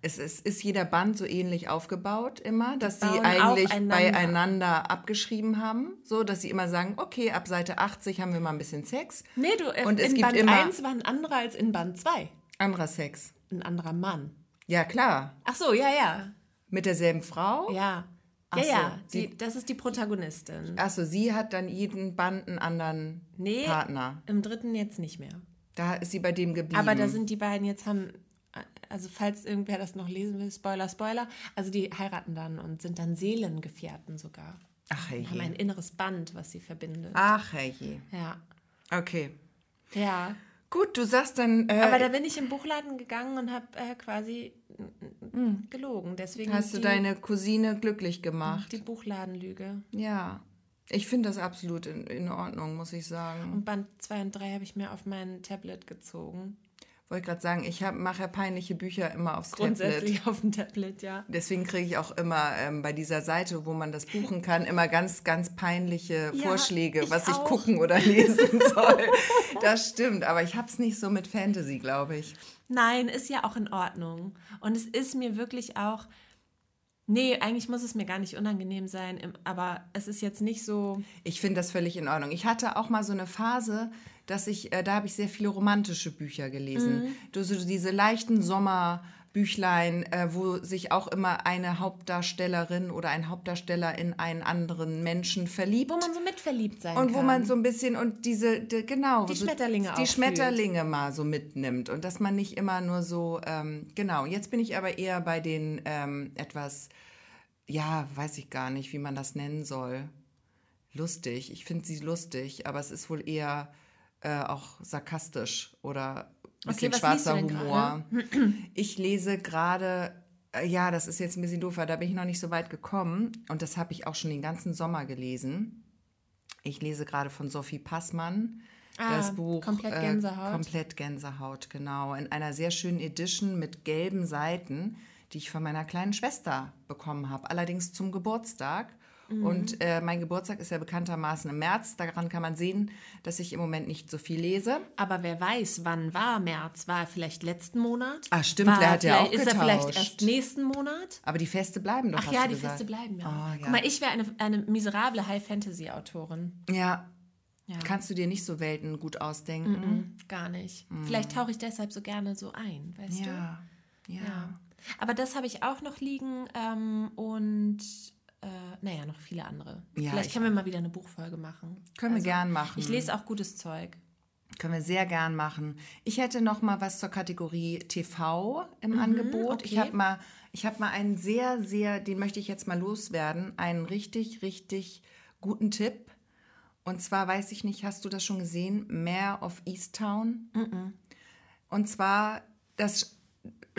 Es ist, ist jeder Band so ähnlich aufgebaut immer, dass sie eigentlich aufeinander. beieinander abgeschrieben haben? So, dass sie immer sagen, okay, ab Seite 80 haben wir mal ein bisschen Sex. Nee, du, äh, Und es in gibt Band immer- 1 war ein anderer als in Band 2. Anderer Sex. Ein anderer Mann. Ja, klar. Ach so, ja, ja. Mit derselben Frau? Ja. Ach ja, so, ja. Die, das ist die Protagonistin. Achso, sie hat dann jeden Band einen anderen Nee, Partner. im dritten jetzt nicht mehr. Da ist sie bei dem geblieben. Aber da sind die beiden jetzt haben, also falls irgendwer das noch lesen will, Spoiler, Spoiler, also die heiraten dann und sind dann Seelengefährten sogar. Ach Haben herrje. ein inneres Band, was sie verbindet. Ach herrje. Ja. Okay. Ja. Gut, du sagst dann, äh, Aber da bin ich im Buchladen gegangen und habe äh, quasi mm, gelogen. Deswegen hast du die, deine Cousine glücklich gemacht. die Buchladenlüge. Ja. Ich finde das absolut in, in Ordnung, muss ich sagen. Und Band 2 und 3 habe ich mir auf mein Tablet gezogen. Wollte gerade sagen, ich mache ja peinliche Bücher immer aufs Tablet. Grundsätzlich auf dem Tablet, ja. Deswegen kriege ich auch immer ähm, bei dieser Seite, wo man das buchen kann, immer ganz, ganz peinliche Ja, Vorschläge, ich was ich auch. gucken oder lesen soll. das stimmt, aber ich habe es nicht so mit Fantasy, glaube ich. Nein, ist ja auch in Ordnung. Und es ist mir wirklich auch. Nee, eigentlich muss es mir gar nicht unangenehm sein, aber es ist jetzt nicht so. Ich finde das völlig in Ordnung. Ich hatte auch mal so eine Phase, dass ich, äh, da habe ich sehr viele romantische Bücher gelesen. Du, so diese leichten Sommerbüchlein, äh, wo sich auch immer eine Hauptdarstellerin oder ein Hauptdarsteller in einen anderen Menschen verliebt. Wo man so mitverliebt sein und kann. wo man so ein bisschen und diese, die, genau, Die so Schmetterlinge die Schmetterlinge mal so mitnimmt und dass man nicht immer nur so, ähm, genau, jetzt bin ich aber eher bei den ähm, etwas, ja, weiß ich gar nicht, wie man das nennen soll. Lustig, ich finde sie lustig, aber es ist wohl eher äh, auch sarkastisch oder ein bisschen Okay, schwarzer Humor. Ich lese gerade, äh, ja, das ist jetzt ein bisschen doof, weil da bin ich noch nicht so weit gekommen und das habe ich auch schon den ganzen Sommer gelesen. Ich lese gerade von Sophie Passmann Ah, das Buch Komplett äh, Gänsehaut. komplett Gänsehaut, genau. In einer sehr schönen Edition mit gelben Seiten, die ich von meiner kleinen Schwester bekommen habe, allerdings zum Geburtstag. Mhm. Und äh, mein Geburtstag ist ja bekanntermaßen im März. Daran kann man sehen, dass ich im Moment nicht so viel lese. Aber wer weiß, wann war März? War er vielleicht letzten Monat? Ah, stimmt, war der hat ja auch Ist er vielleicht getauscht. erst nächsten Monat? Aber die Feste bleiben doch, Ach ja, du die gesagt. Feste bleiben, ja. Oh, ja. Guck mal, ich wäre eine, eine miserable High-Fantasy-Autorin. Ja. Ja. Kannst du dir nicht so Welten gut ausdenken? Mhm, gar nicht. Vielleicht tauche ich deshalb so gerne so ein, weißt du? Mhm. Ja. Ja. Ja. Aber das habe ich auch noch liegen ähm, und äh, naja, noch viele andere. Ja, Vielleicht ich können wir mal wieder eine Buchfolge machen. Können wir gern machen. Ich lese auch gutes Zeug. Können wir sehr gern machen. Ich hätte noch mal was zur Kategorie TV im Angebot. Ich okay. habe mal, ich habe mal einen sehr, sehr, den möchte ich jetzt mal loswerden, einen richtig, richtig guten Tipp. Und zwar weiß ich nicht, hast du das schon gesehen? Mayor of Easttown. Und zwar das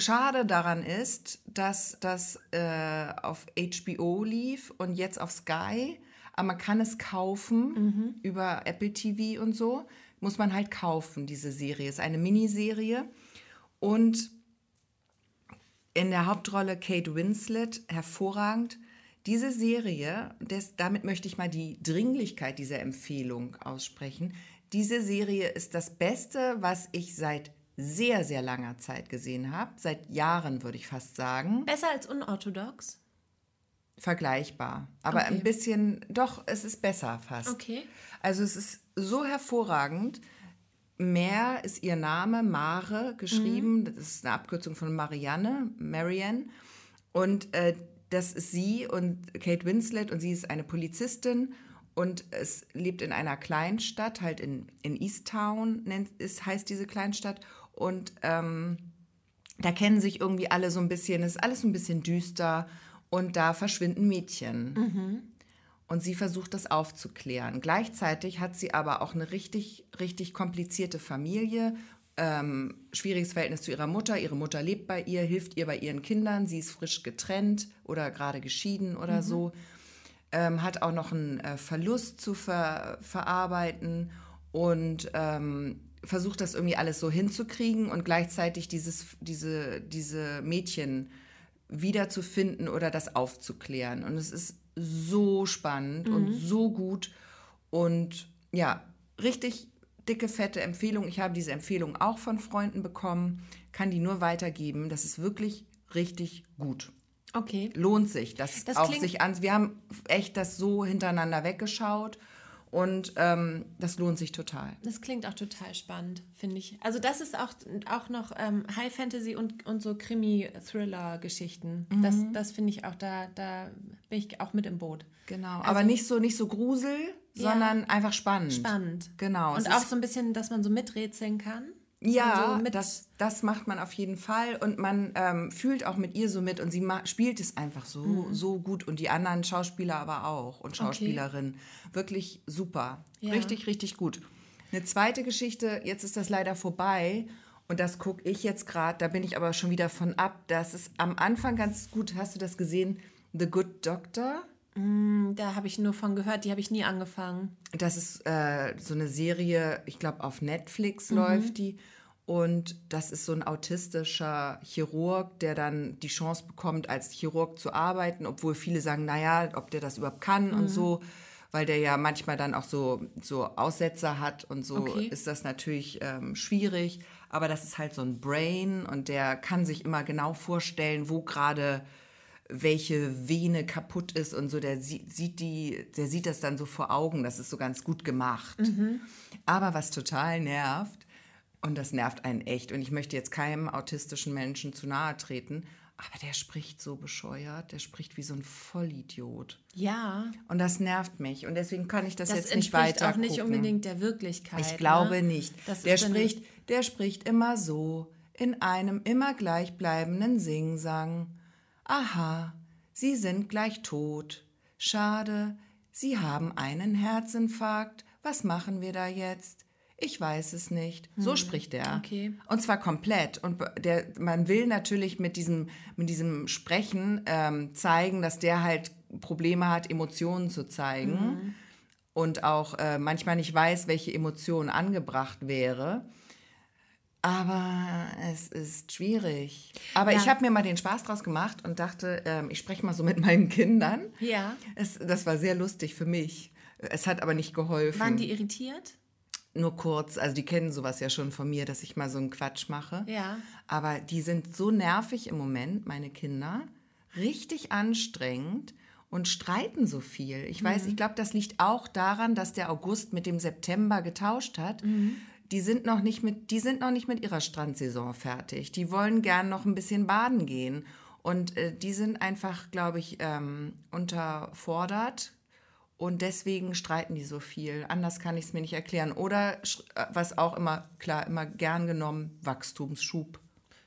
Schade daran ist, dass das äh, auf HBO lief und jetzt auf Sky. Aber man kann es kaufen über Apple TV und so. Muss man halt kaufen, diese Serie. Ist eine Miniserie. Und in der Hauptrolle Kate Winslet, hervorragend. Diese Serie, des, damit möchte ich mal die Dringlichkeit dieser Empfehlung aussprechen. Diese Serie ist das Beste, was ich seit sehr, sehr langer Zeit gesehen habe. Seit Jahren würde ich fast sagen. Besser als unorthodox. Vergleichbar. Aber Okay. ein bisschen, doch, es ist besser fast. Okay. Also es ist so hervorragend. Mer ist ihr Name, Mare geschrieben. Das ist eine Abkürzung von Marianne, Marianne. Und äh, das ist sie und Kate Winslet und sie ist eine Polizistin und es lebt in einer Kleinstadt, halt in, in Easttown nennt, ist, heißt diese Kleinstadt. Und ähm, da kennen sich irgendwie alle so ein bisschen, es ist alles so ein bisschen düster und da verschwinden Mädchen. Und sie versucht das aufzuklären. Gleichzeitig hat sie aber auch eine richtig, richtig komplizierte Familie. Ähm, schwieriges Verhältnis zu ihrer Mutter. Ihre Mutter lebt bei ihr, hilft ihr bei ihren Kindern. Sie ist frisch getrennt oder gerade geschieden oder so. Ähm, hat auch noch einen äh, Verlust zu ver verarbeiten und ähm, versucht das irgendwie alles so hinzukriegen und gleichzeitig dieses, diese, diese Mädchen wiederzufinden oder das aufzuklären. Und es ist so spannend und so gut. Und ja, richtig dicke, fette Empfehlung. Ich habe diese Empfehlung auch von Freunden bekommen, kann die nur weitergeben. Das ist wirklich richtig gut. Okay. Lohnt sich, das, Das auch sich an. Wir haben echt das so hintereinander weggeschaut und ähm, das lohnt sich total. Das klingt auch total spannend, finde ich. Also das ist auch, auch noch ähm, High Fantasy und, und so Krimi-Thriller-Geschichten. Das, Mhm. das finde ich auch, da, da bin ich auch mit im Boot. Genau, aber nicht so nicht so Grusel, Ja. sondern einfach spannend. Spannend. Genau. Und auch so ein bisschen, dass man so miträtseln kann. Ja, so das, das macht man auf jeden Fall und man ähm, fühlt auch mit ihr so mit und sie spielt es einfach so, Mhm. so gut und die anderen Schauspieler aber auch und Schauspielerinnen. Wirklich super. Ja. Richtig, richtig gut. Eine zweite Geschichte, jetzt ist das leider vorbei und das gucke ich jetzt gerade, da bin ich aber schon wieder von ab. Das ist am Anfang ganz gut, hast du das gesehen? The Good Doctor? Hm, Da habe ich nur von gehört, die habe ich nie angefangen. Das ist äh, so eine Serie, ich glaube auf Netflix Mhm. läuft die. Und das ist so ein autistischer Chirurg, der dann die Chance bekommt, als Chirurg zu arbeiten, obwohl viele sagen, naja, ob der das überhaupt kann Mhm. und so, weil der ja manchmal dann auch so, so Aussetzer hat und so Okay. ist das natürlich ähm, schwierig. Aber das ist halt so ein Brain und der kann sich immer genau vorstellen, wo gerade welche Vene kaputt ist und so, der sieht, die, der sieht das dann so vor Augen, das ist so ganz gut gemacht. Aber was total nervt, und das nervt einen echt, und ich möchte jetzt keinem autistischen Menschen zu nahe treten, aber der spricht so bescheuert, der spricht wie so ein Vollidiot. Ja, Und das nervt mich. Und deswegen kann ich das, das jetzt nicht entspricht weiter auch nicht gucken. unbedingt der Wirklichkeit. Ich glaube ne? nicht. Das Der spricht, der spricht immer so, in einem immer gleichbleibenden Singsang. Aha, Sie sind gleich tot. Schade, Sie haben einen Herzinfarkt. Was machen wir da jetzt? ich weiß es nicht. So spricht er. Hm. Okay. Und zwar komplett. Und der, man will natürlich mit diesem, mit diesem Sprechen ähm, zeigen, dass der halt Probleme hat, Emotionen zu zeigen. Mhm. Und auch äh, manchmal nicht weiß, welche Emotion angebracht wäre. Aber es ist schwierig. Aber Ja. ich habe mir mal den Spaß draus gemacht und dachte, ähm, ich spreche mal so mit meinen Kindern. Ja. Es, das war sehr lustig für mich. Es hat aber nicht geholfen. Waren die irritiert? Nur kurz, also die kennen sowas ja schon von mir, dass ich mal so einen Quatsch mache. Ja. Aber die sind so nervig im Moment, meine Kinder. Richtig anstrengend und streiten so viel. Ich weiß, ich glaube, das liegt auch daran, dass der August mit dem September getauscht hat. Die sind noch nicht mit, die sind noch nicht mit ihrer Strandsaison fertig. Die wollen gern noch ein bisschen baden gehen. Und äh, die sind einfach, glaube ich, ähm, unterfordert. Und deswegen streiten die so viel. Anders kann ich es mir nicht erklären. Oder äh, was auch immer, klar, immer gern genommen, Wachstumsschub.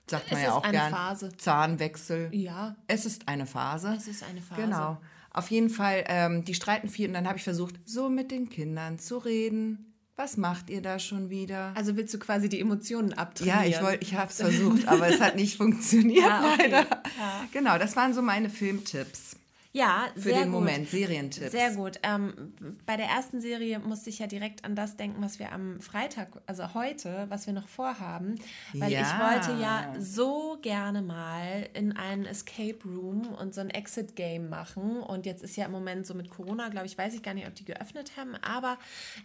Sagt man Es ja ist auch eine gern. Phase. Zahnwechsel. Ja. Es ist eine Phase. Es ist eine Phase. Genau. Auf jeden Fall, ähm, die streiten viel und dann habe ich versucht, so mit den Kindern zu reden. Was macht ihr da schon wieder? Also willst du quasi die Emotionen abtrainieren? Ja, ich wollte, ich habe es versucht, aber es hat nicht funktioniert Ja, okay. leider. Genau, das waren so meine Filmtipps Ja, für sehr den gut. Moment, Serientipps. Sehr gut. Ähm, bei der ersten Serie musste ich ja direkt an das denken, was wir am Freitag, also heute, was wir noch vorhaben. Weil Ja. ich wollte ja so gerne mal in einen Escape Room und so ein Exit Game machen. Und jetzt ist ja im Moment so mit Corona, glaube ich, weiß ich gar nicht, ob die geöffnet haben. Aber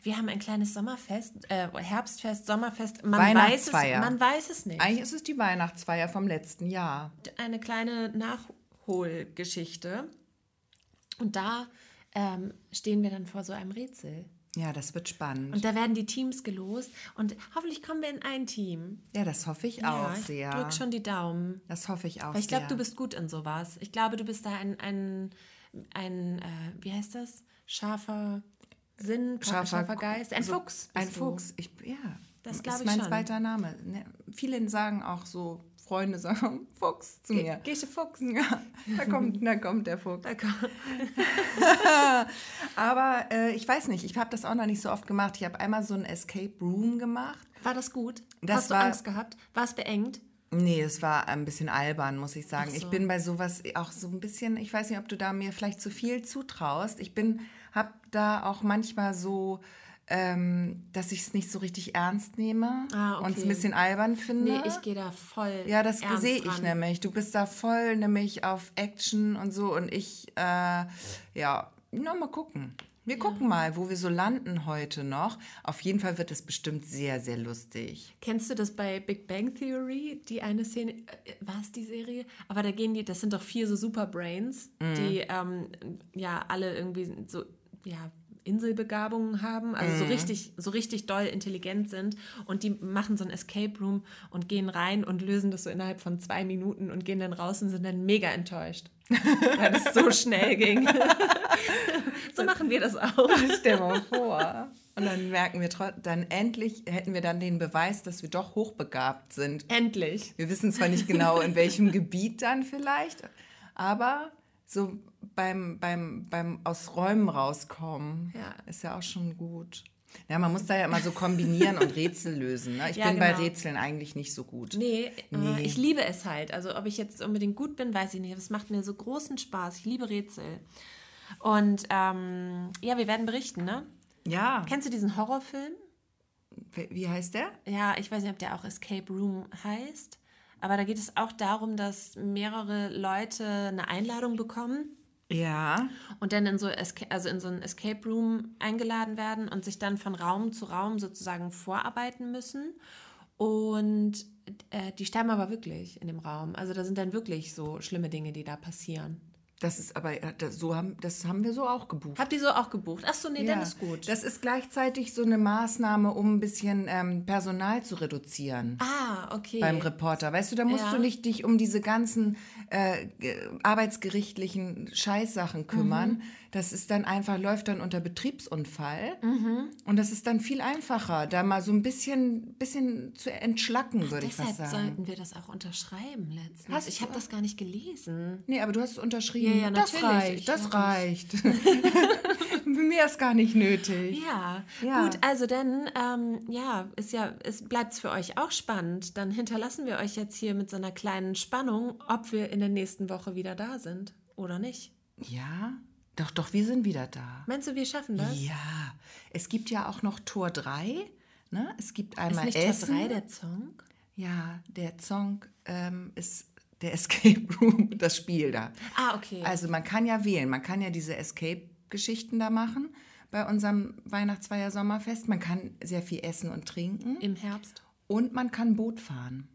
wir haben ein kleines Sommerfest, äh, Herbstfest, Sommerfest. Man weiß, es, Weihnachtsfeier. man weiß es nicht. Eigentlich ist es die Weihnachtsfeier vom letzten Jahr. eine kleine Nachholgeschichte. Und da ähm, stehen wir dann vor so einem Rätsel. Ja, das wird spannend. Und da werden die Teams gelost und hoffentlich kommen wir in ein Team. ja, das hoffe ich ja, auch ich sehr. drück schon die Daumen. Das hoffe ich auch Weil ich glaube, du bist gut in sowas. Ich glaube, du bist da ein, ein, ein äh, wie heißt das? Scharfer Sinn, scharfer, scharfer Geist. Ein so- Fuchs. Ein du. Fuchs. Ich, ja, Das ist glaub ich mein schon. zweiter Name. Ne, viele sagen auch so, Freunde sagen Fuchs zu mir. Gesche Fuchs. Ja, da kommt, da kommt der Fuchs. Kommt- Aber äh, ich weiß nicht, ich habe das auch noch nicht so oft gemacht. Ich habe einmal so ein Escape Room gemacht. War das gut? Das Hast du war- Angst gehabt? War es beengt? Nee, es war ein bisschen albern, muss ich sagen. So. Ich bin bei sowas auch so ein bisschen, ich weiß nicht, ob du da mir vielleicht zu viel zutraust. Ich bin, habe da auch manchmal so, ähm, dass ich es nicht so richtig ernst nehme Ah, und es ein okay. bisschen albern finde. Nee, ich gehe da voll. Ja, das sehe ich nämlich. Du bist da voll nämlich auf Action und so und ich, äh, ja, na, mal gucken. Wir gucken mal, wo wir so landen heute noch. Auf jeden Fall wird es bestimmt sehr, sehr lustig. Kennst du das bei Big Bang Theory? Die eine Szene, äh, war es die Serie? Aber da gehen die, das sind doch vier so Superbrains, Mhm. die ähm, ja alle irgendwie so, ja, Inselbegabungen haben, also Mhm. so richtig, so richtig doll intelligent sind und die machen so ein Escape Room und gehen rein und lösen das so innerhalb von zwei Minuten und gehen dann raus und sind dann mega enttäuscht, weil es so schnell ging. so machen wir das auch. Stell mal vor. Und dann merken wir, dann endlich hätten wir dann den Beweis, dass wir doch hochbegabt sind. Endlich. Wir wissen zwar nicht genau, in welchem Gebiet dann vielleicht, aber so beim, beim, beim aus Räumen rauskommen Ja. ist ja auch schon gut. Ja, man muss da ja immer so kombinieren und Rätsel lösen. Ne? Ich Ja, bin bei genau. Rätseln eigentlich nicht so gut. Nee, Nee. Äh, ich liebe es halt. Also ob ich jetzt unbedingt gut bin, weiß ich nicht. Aber es macht mir so großen Spaß. Ich liebe Rätsel. Und ähm, ja, wir werden berichten, ne? Ja, Kennst du diesen Horrorfilm? wie heißt der? Ja, ich weiß nicht, ob der auch Escape Room heißt. Aber da geht es auch darum, dass mehrere Leute eine Einladung bekommen Ja. und dann in so, Esca also in so einen Escape Room eingeladen werden und sich dann von Raum zu Raum sozusagen vorarbeiten müssen. Und äh, die sterben aber wirklich in dem Raum. Also da sind dann wirklich so schlimme Dinge, die da passieren. Das ist aber, das, so haben, das haben wir so auch gebucht. Habt ihr so auch gebucht? Ach so, nee, dann Ja, ist gut. Das ist gleichzeitig so eine Maßnahme, um ein bisschen ähm, Personal zu reduzieren. ah, okay. beim Reporter. Weißt du, da musst Ja. du nicht dich um diese ganzen äh, ge- arbeitsgerichtlichen Scheißsachen kümmern. Mhm. Das ist dann einfach, läuft dann unter Betriebsunfall. Mhm. Und das ist dann viel einfacher, da mal so ein bisschen, bisschen zu entschlacken, würde ich Deshalb fast sagen. sollten wir das auch unterschreiben letztens. Hast ich habe das gar nicht gelesen. Nee, aber du hast es unterschrieben. Ja, ja, das reicht, das ich reicht. Mehr ist gar nicht nötig. Ja, Ja. gut, also dann, ähm, ja, ist ja, es bleibt für euch auch spannend. Dann hinterlassen wir euch jetzt hier mit so einer kleinen Spannung, ob wir in der nächsten Woche wieder da sind oder nicht. Ja, doch, doch, wir sind wieder da. Meinst du, wir schaffen das? Ja, es gibt ja auch noch Tor 3. Ne? Es gibt Ist einmal nicht Essen. Tor 3 der Song? ja, der Song ähm, ist der Escape Room, das Spiel da. Ah, okay. Also man kann ja wählen, man kann ja diese Escape-Geschichten da machen bei unserem Weihnachtsfeier Sommerfest. Man kann sehr viel essen und trinken Im Herbst. und man kann Boot fahren.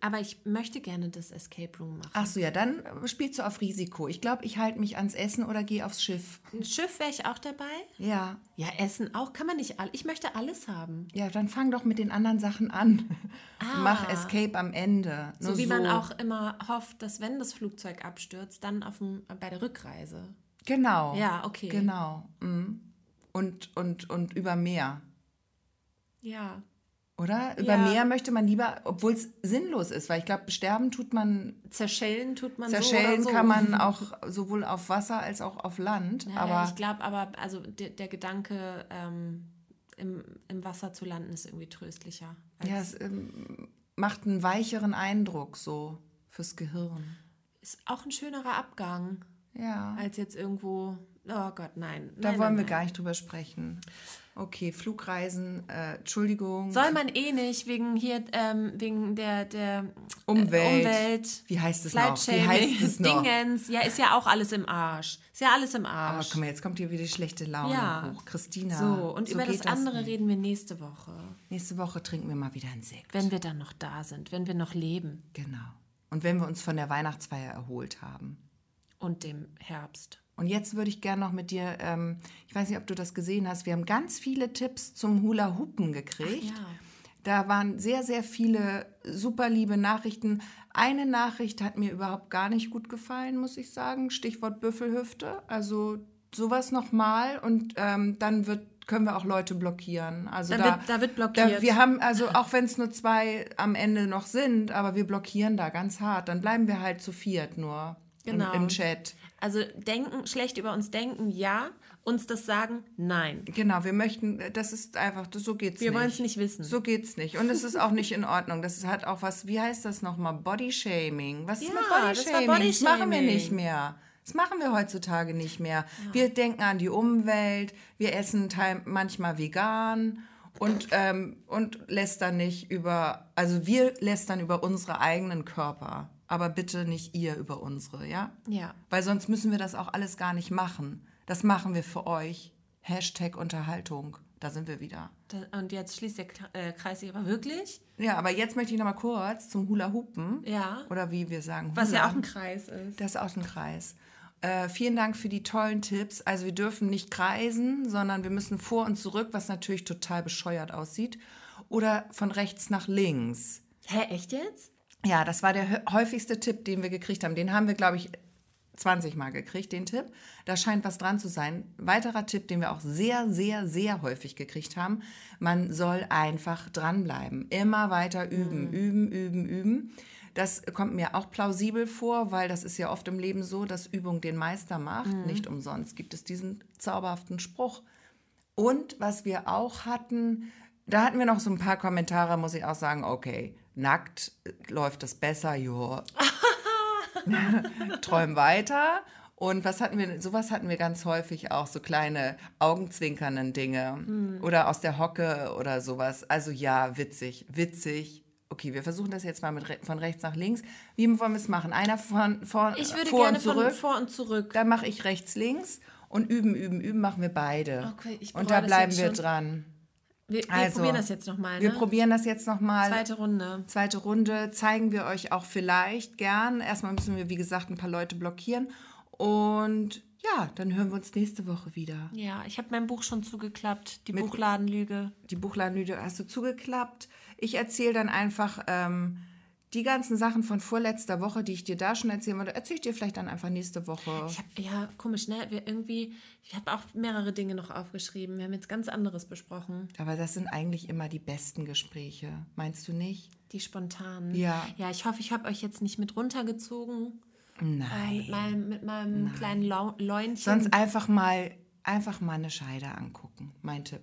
Aber ich möchte gerne das Escape Room machen. Ach so, ja, dann spielst du auf Risiko. Ich glaube, ich halte mich ans Essen oder gehe aufs Schiff. Ein Schiff wäre ich auch dabei. Ja, Ja, Essen auch. Kann man nicht all. Ich möchte alles haben. ja, dann fang doch mit den anderen Sachen an. Ah. Mach Escape am Ende. So Nur wie man auch immer hofft, dass wenn das Flugzeug abstürzt, dann auf dem, bei der Rückreise. Genau. Ja, okay. Genau. Mhm. Und, und, und über Meer. Ja. Oder? Über Ja. Meer möchte man lieber, obwohl es sinnlos ist, weil ich glaube, sterben tut man, Zerschellen tut man zerschellen so so. kann man auch sowohl auf Wasser als auch auf Land. Ja, aber ich glaube aber, also der, der Gedanke, ähm, im, im Wasser zu landen, ist irgendwie tröstlicher. ja, es ähm, macht einen weicheren Eindruck so fürs Gehirn. ist auch ein schönerer Abgang, Ja. als jetzt irgendwo, oh Gott, nein. Da nein, wollen nein, wir nein. gar nicht drüber sprechen. Okay, Flugreisen, äh, Entschuldigung. Soll man eh nicht, wegen hier, ähm, wegen der, der äh, Umwelt. Umwelt. Wie heißt es noch? Wie heißt es noch? Dingens. Ja, ist ja auch alles im Arsch. Ist ja alles im Aber Arsch. guck mal, jetzt kommt hier wieder die schlechte Laune Ja. hoch. Christina. so, und über das andere nicht. reden wir nächste Woche, Nächste Woche trinken wir mal wieder einen Sekt. wenn wir dann noch da sind, wenn wir noch leben Genau. Und wenn wir uns von der Weihnachtsfeier erholt haben. Und dem Herbst. Und jetzt würde ich gerne noch mit dir, ähm, ich weiß nicht, ob du das gesehen hast, wir haben ganz viele Tipps zum Hula-Hoopen gekriegt. ja. Da waren sehr, sehr viele super liebe Nachrichten. Eine Nachricht hat mir überhaupt gar nicht gut gefallen, muss ich sagen. Stichwort Büffelhüfte. Also sowas nochmal und ähm, dann wird, können wir auch Leute blockieren. Also Da da, wird- da wird blockiert. Da, wir haben, also auch wenn es nur zwei am Ende noch sind, aber wir blockieren da ganz hart. Dann bleiben wir halt zu viert nur Genau. im, im Chat. Also denken, schlecht über uns denken, ja. Uns das sagen, nein. Genau, wir möchten, das ist einfach, das, so geht's Wir nicht. wollen's nicht wissen. So geht's nicht. Und es ist auch nicht in Ordnung. Das hat auch was, wie heißt das nochmal? Bodyshaming. Was ist Ja, mit das war Bodyshaming? Das machen wir Bodyshaming. nicht mehr. Das machen wir heutzutage nicht mehr. Wir denken an die Umwelt, wir essen manchmal vegan und, ähm, und lästern nicht über, also wir lästern über unsere eigenen Körper. Aber bitte nicht ihr über unsere, ja? Ja. Weil sonst müssen wir das auch alles gar nicht machen. Das machen wir für euch. Hashtag Unterhaltung. Da sind wir wieder. Und jetzt schließt der äh, Kreis sich aber wirklich. Ja, aber jetzt möchte ich noch mal kurz zum Hula Hoopen. Ja. Oder wie wir sagen. Was ja Hula. auch ein Kreis ist. Das ist auch ein Kreis. Äh, vielen Dank für die tollen Tipps. Also wir dürfen nicht kreisen, sondern wir müssen vor und zurück, was natürlich total bescheuert aussieht. Oder von rechts nach links. Hä, echt jetzt? Ja, das war der häufigste Tipp, den wir gekriegt haben. Den haben wir, glaube ich, 20 Mal gekriegt, den Tipp. Da scheint was dran zu sein. Weiterer Tipp, den wir auch sehr, sehr, sehr häufig gekriegt haben. Man soll einfach dranbleiben. Immer weiter üben, üben, üben, üben. Das kommt mir auch plausibel vor, weil das ist ja oft im Leben so, dass Übung den Meister macht. Nicht umsonst gibt es diesen zauberhaften Spruch. Und was wir auch hatten, da hatten wir noch so ein paar Kommentare, muss ich auch sagen, okay, nackt äh, läuft es besser, jo. Träum weiter. Und was hatten wir, sowas hatten wir ganz häufig auch, so kleine augenzwinkernden Dinge oder aus der Hocke oder sowas. Also ja, witzig, witzig. Okay, wir versuchen das jetzt mal mit, re- von rechts nach links. Wie wollen wir es machen? Einer von, von Ich würde vor gerne und zurück. von vor und zurück. Dann mache ich rechts, links und üben, üben, üben machen wir beide. Okay, ich und da bleiben wir dran. Wir, wir Also, probieren das jetzt nochmal. Wir Ne? probieren das jetzt nochmal. Zweite Runde. Zweite Runde zeigen wir euch auch vielleicht gern. Erstmal müssen wir, wie gesagt, ein paar Leute blockieren. Und ja, dann hören wir uns nächste Woche wieder. Ja, ich habe mein Buch schon zugeklappt. Die Buchladenlüge. Die Buchladenlüde hast du zugeklappt. Ich erzähle dann einfach ähm, die ganzen Sachen von vorletzter Woche, die ich dir da schon erzählen wollte, erzähle ich dir vielleicht dann einfach nächste Woche. Hab, ja, komisch, ne? Wir irgendwie, ich habe auch mehrere Dinge noch aufgeschrieben. Wir haben jetzt ganz anderes besprochen. Aber das sind eigentlich immer die besten Gespräche. Meinst du nicht? Die spontanen. Ja. Ja, ich hoffe, ich habe euch jetzt nicht mit runtergezogen. Äh, Nein. mit meinem, mit meinem kleinen Lau Leunchen. Sonst einfach mal einfach mal eine Scheide angucken. Mein Tipp.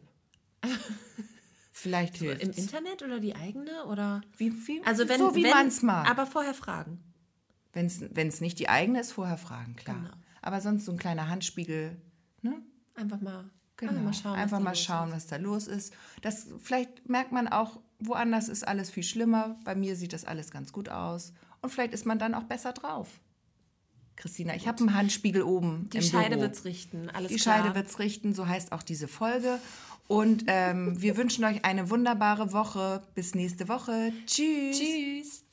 Vielleicht hilft Im Internet oder die eigene? Oder? Wie, wie, Also wenn, so wie man es mag. Aber vorher fragen. Wenn es nicht die eigene ist, vorher fragen, klar. Genau. Aber sonst so ein kleiner Handspiegel, ne? Einfach mal, Genau. einfach mal schauen. Einfach was da mal los schauen, ist. was da los ist. Das, vielleicht merkt man auch, woanders ist alles viel schlimmer. Bei mir sieht das alles ganz gut aus. Und vielleicht ist man dann auch besser drauf. Christina, ich habe einen Handspiegel oben. Die Scheide Büro. wird's richten. Alles Die klar. Scheide wird's richten, so heißt auch diese Folge. Und ähm, wir wünschen euch eine wunderbare Woche. Bis nächste Woche. Tschüss. Tschüss.